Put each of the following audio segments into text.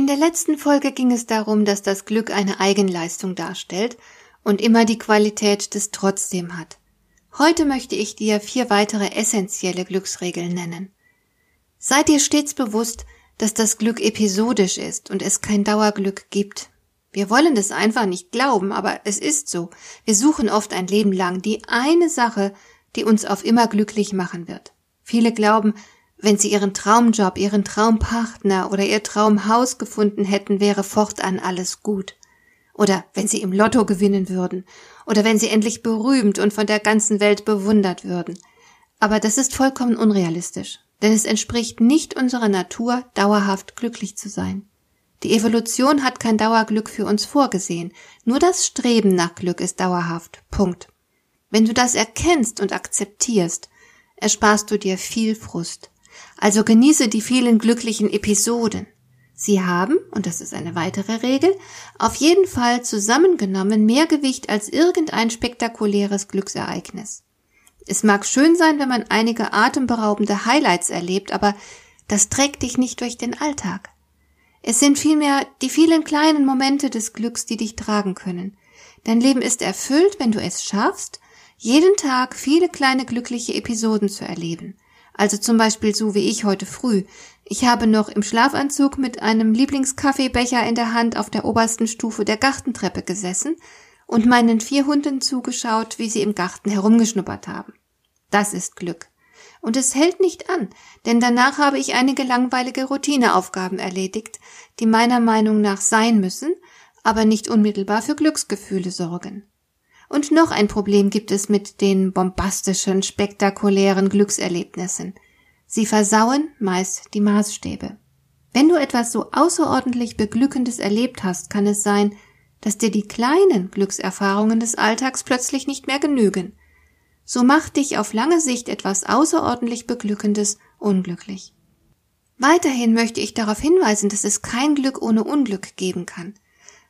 In der letzten Folge ging es darum, dass das Glück eine Eigenleistung darstellt und immer die Qualität des Trotzdem hat. Heute möchte ich dir vier weitere essentielle Glücksregeln nennen. Sei dir stets bewusst, dass das Glück episodisch ist und es kein Dauerglück gibt. Wir wollen es einfach nicht glauben, aber es ist so. Wir suchen oft ein Leben lang die eine Sache, die uns auf immer glücklich machen wird. Viele glauben, wenn sie ihren Traumjob, ihren Traumpartner oder ihr Traumhaus gefunden hätten, wäre fortan alles gut. Oder wenn sie im Lotto gewinnen würden. Oder wenn sie endlich berühmt und von der ganzen Welt bewundert würden. Aber das ist vollkommen unrealistisch. Denn es entspricht nicht unserer Natur, dauerhaft glücklich zu sein. Die Evolution hat kein Dauerglück für uns vorgesehen. Nur das Streben nach Glück ist dauerhaft. Punkt. Wenn du das erkennst und akzeptierst, ersparst du dir viel Frust. Also genieße die vielen glücklichen Episoden. Sie haben, und das ist eine weitere Regel, auf jeden Fall zusammengenommen mehr Gewicht als irgendein spektakuläres Glücksereignis. Es mag schön sein, wenn man einige atemberaubende Highlights erlebt, aber das trägt dich nicht durch den Alltag. Es sind vielmehr die vielen kleinen Momente des Glücks, die dich tragen können. Dein Leben ist erfüllt, wenn du es schaffst, jeden Tag viele kleine glückliche Episoden zu erleben. Also zum Beispiel so wie ich heute früh. Ich habe noch im Schlafanzug mit einem Lieblingskaffeebecher in der Hand auf der obersten Stufe der Gartentreppe gesessen und meinen vier Hunden zugeschaut, wie sie im Garten herumgeschnuppert haben. Das ist Glück. Und es hält nicht an, denn danach habe ich einige langweilige Routineaufgaben erledigt, die meiner Meinung nach sein müssen, aber nicht unmittelbar für Glücksgefühle sorgen. Und noch ein Problem gibt es mit den bombastischen, spektakulären Glückserlebnissen. Sie versauen meist die Maßstäbe. Wenn du etwas so außerordentlich Beglückendes erlebt hast, kann es sein, dass dir die kleinen Glückserfahrungen des Alltags plötzlich nicht mehr genügen. So macht dich auf lange Sicht etwas außerordentlich Beglückendes unglücklich. Weiterhin möchte ich darauf hinweisen, dass es kein Glück ohne Unglück geben kann.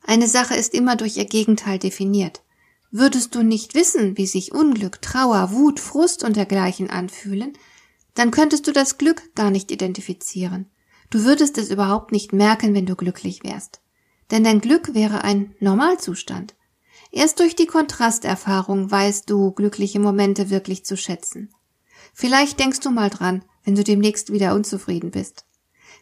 Eine Sache ist immer durch ihr Gegenteil definiert. Würdest du nicht wissen, wie sich Unglück, Trauer, Wut, Frust und dergleichen anfühlen, dann könntest du das Glück gar nicht identifizieren. Du würdest es überhaupt nicht merken, wenn du glücklich wärst. Denn dein Glück wäre ein Normalzustand. Erst durch die Kontrasterfahrung weißt du glückliche Momente wirklich zu schätzen. Vielleicht denkst du mal dran, wenn du demnächst wieder unzufrieden bist.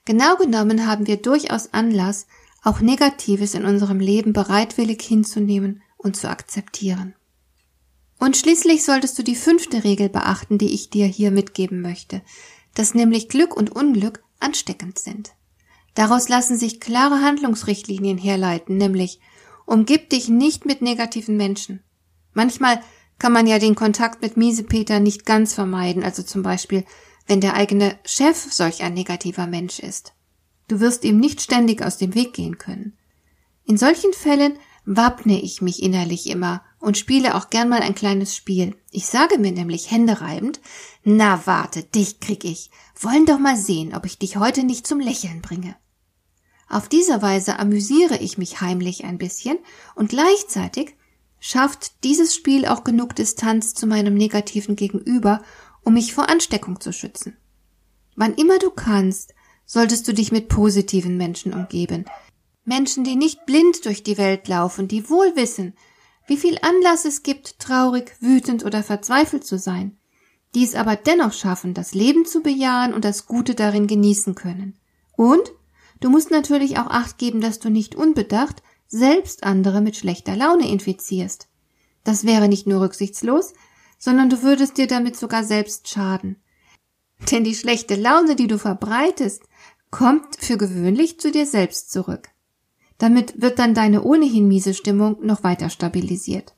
Genau genommen haben wir durchaus Anlass, auch Negatives in unserem Leben bereitwillig hinzunehmen und zu akzeptieren. Und schließlich solltest du die fünfte Regel beachten, die ich dir hier mitgeben möchte, dass nämlich Glück und Unglück ansteckend sind. Daraus lassen sich klare Handlungsrichtlinien herleiten, nämlich umgib dich nicht mit negativen Menschen. Manchmal kann man ja den Kontakt mit Miesepeter nicht ganz vermeiden, also zum Beispiel, wenn der eigene Chef solch ein negativer Mensch ist. Du wirst ihm nicht ständig aus dem Weg gehen können. In solchen Fällen wappne ich mich innerlich immer und spiele auch gern mal ein kleines Spiel. Ich sage mir nämlich händereibend, na warte, dich krieg ich. Wollen doch mal sehen, ob ich dich heute nicht zum Lächeln bringe. Auf diese Weise amüsiere ich mich heimlich ein bisschen und gleichzeitig schafft dieses Spiel auch genug Distanz zu meinem negativen Gegenüber, um mich vor Ansteckung zu schützen. Wann immer du kannst, solltest du dich mit positiven Menschen umgeben, Menschen, die nicht blind durch die Welt laufen, die wohl wissen, wie viel Anlass es gibt, traurig, wütend oder verzweifelt zu sein, die es aber dennoch schaffen, das Leben zu bejahen und das Gute darin genießen können. Und du musst natürlich auch acht geben, dass du nicht unbedacht selbst andere mit schlechter Laune infizierst. Das wäre nicht nur rücksichtslos, sondern du würdest dir damit sogar selbst schaden. Denn die schlechte Laune, die du verbreitest, kommt für gewöhnlich zu dir selbst zurück. Damit wird dann deine ohnehin miese Stimmung noch weiter stabilisiert.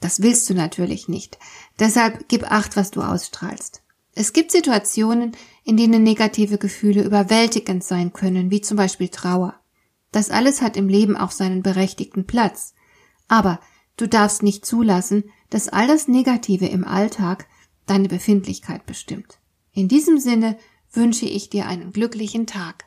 Das willst du natürlich nicht. Deshalb gib acht, was du ausstrahlst. Es gibt Situationen, in denen negative Gefühle überwältigend sein können, wie zum Beispiel Trauer. Das alles hat im Leben auch seinen berechtigten Platz. Aber du darfst nicht zulassen, dass alles Negative im Alltag deine Befindlichkeit bestimmt. In diesem Sinne wünsche ich dir einen glücklichen Tag.